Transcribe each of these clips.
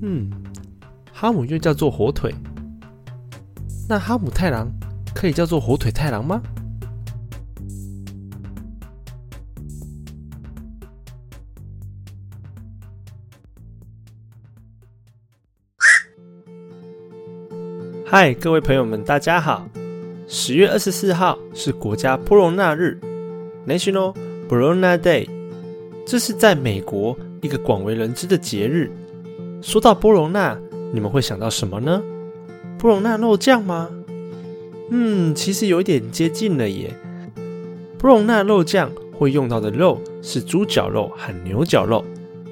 嗯，哈姆又叫做火腿，那哈姆太郎可以叫做火腿太郎吗？嗨，各位朋友们，大家好！十月二十四号是国家波隆纳日 （National Bologna Day），这是在美国一个广为人知的节日。说到波隆纳，你们会想到什么呢？波隆纳肉酱吗？嗯，其实有一点接近了耶。波隆纳肉酱会用到的肉是猪脚肉和牛脚肉，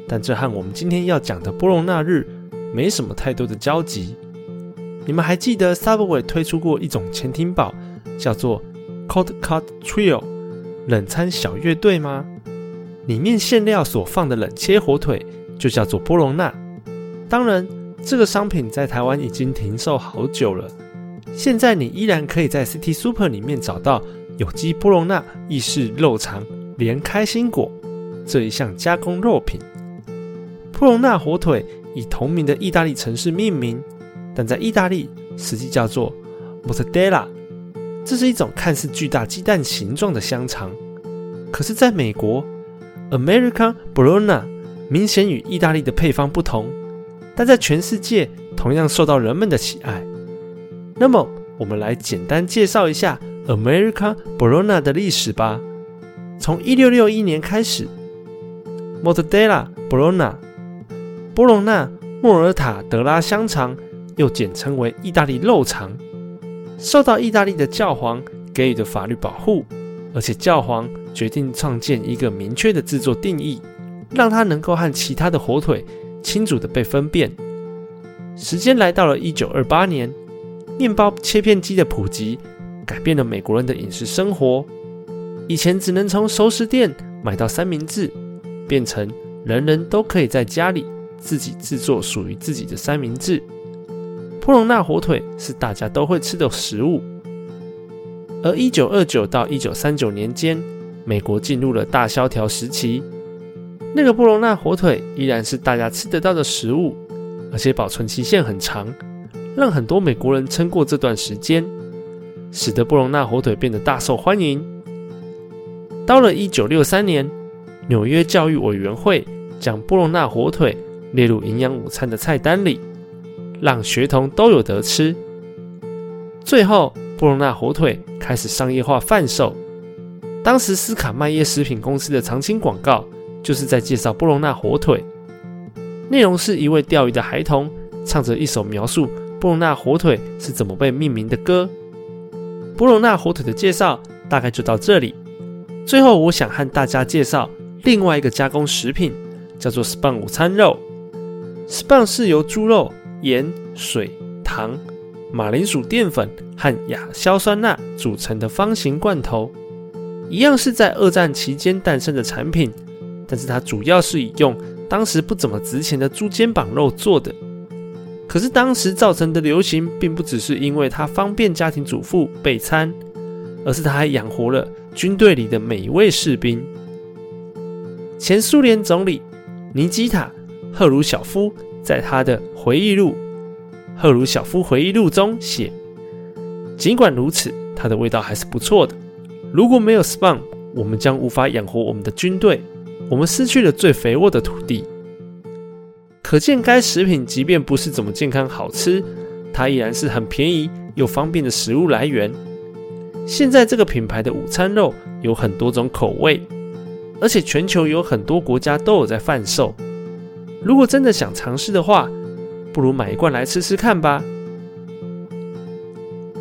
但这和我们今天要讲的波隆纳日没什么太多的交集。你们还记得 Subway 推出过一种潜艇堡，叫做 Cold Cut Trio 冷餐小乐队吗？里面馅料所放的冷切火腿就叫做波隆纳。当然，这个商品在台湾已经停售好久了。现在你依然可以在 City Super 里面找到有机波隆纳意式肉肠连开心果这一项加工肉品。波隆纳火腿以同名的意大利城市命名。但在意大利实际叫做 Mortadella，这是一种看似巨大鸡蛋形状的香肠。可是，在美国，American Bologna 明显与意大利的配方不同，但在全世界同样受到人们的喜爱。那么，我们来简单介绍一下 America Bologna 的历史吧。从1661年开始，Mortadella Bologna 波隆纳莫尔塔德拉香肠。又简称为意大利肉肠，受到意大利的教皇给予的法律保护，而且教皇决定创建一个明确的制作定义，让它能够和其他的火腿清楚的被分辨。时间来到了一九二八年，面包切片机的普及，改变了美国人的饮食生活。以前只能从熟食店买到三明治，变成人人都可以在家里自己制作属于自己的三明治。波隆纳火腿是大家都会吃的食物，而一九二九到一九三九年间，美国进入了大萧条时期，那个波隆纳火腿依然是大家吃得到的食物，而且保存期限很长，让很多美国人撑过这段时间，使得波隆纳火腿变得大受欢迎。到了一九六三年，纽约教育委员会将波隆纳火腿列入营养午餐的菜单里。让学童都有得吃。最后，布隆纳火腿开始商业化贩售。当时，斯卡麦耶食品公司的长青广告就是在介绍布隆纳火腿。内容是一位钓鱼的孩童唱着一首描述布隆纳火腿是怎么被命名的歌。布隆纳火腿的介绍大概就到这里。最后，我想和大家介绍另外一个加工食品，叫做 Spam 午餐肉。Spam 是由猪肉。盐、水、糖、马铃薯淀粉和亚硝酸钠组成的方形罐头，一样是在二战期间诞生的产品，但是它主要是以用当时不怎么值钱的猪肩膀肉做的。可是当时造成的流行，并不只是因为它方便家庭主妇备餐，而是它还养活了军队里的每一位士兵。前苏联总理尼基塔·赫鲁晓夫。在他的回忆录《赫鲁晓夫回忆录》中写，尽管如此，它的味道还是不错的。如果没有 Spam，我们将无法养活我们的军队，我们失去了最肥沃的土地。可见，该食品即便不是怎么健康好吃，它依然是很便宜又方便的食物来源。现在，这个品牌的午餐肉有很多种口味，而且全球有很多国家都有在贩售。如果真的想尝试的话，不如买一罐来吃吃看吧。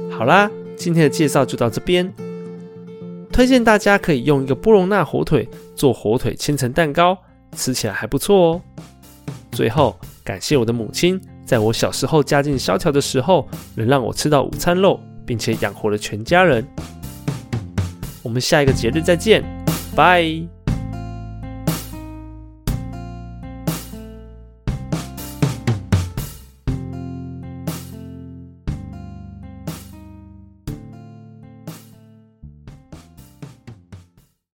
好啦，今天的介绍就到这边。推荐大家可以用一个波隆纳火腿做火腿千层蛋糕，吃起来还不错哦。最后，感谢我的母亲，在我小时候家境萧条的时候，能让我吃到午餐肉，并且养活了全家人。我们下一个节日再见，拜。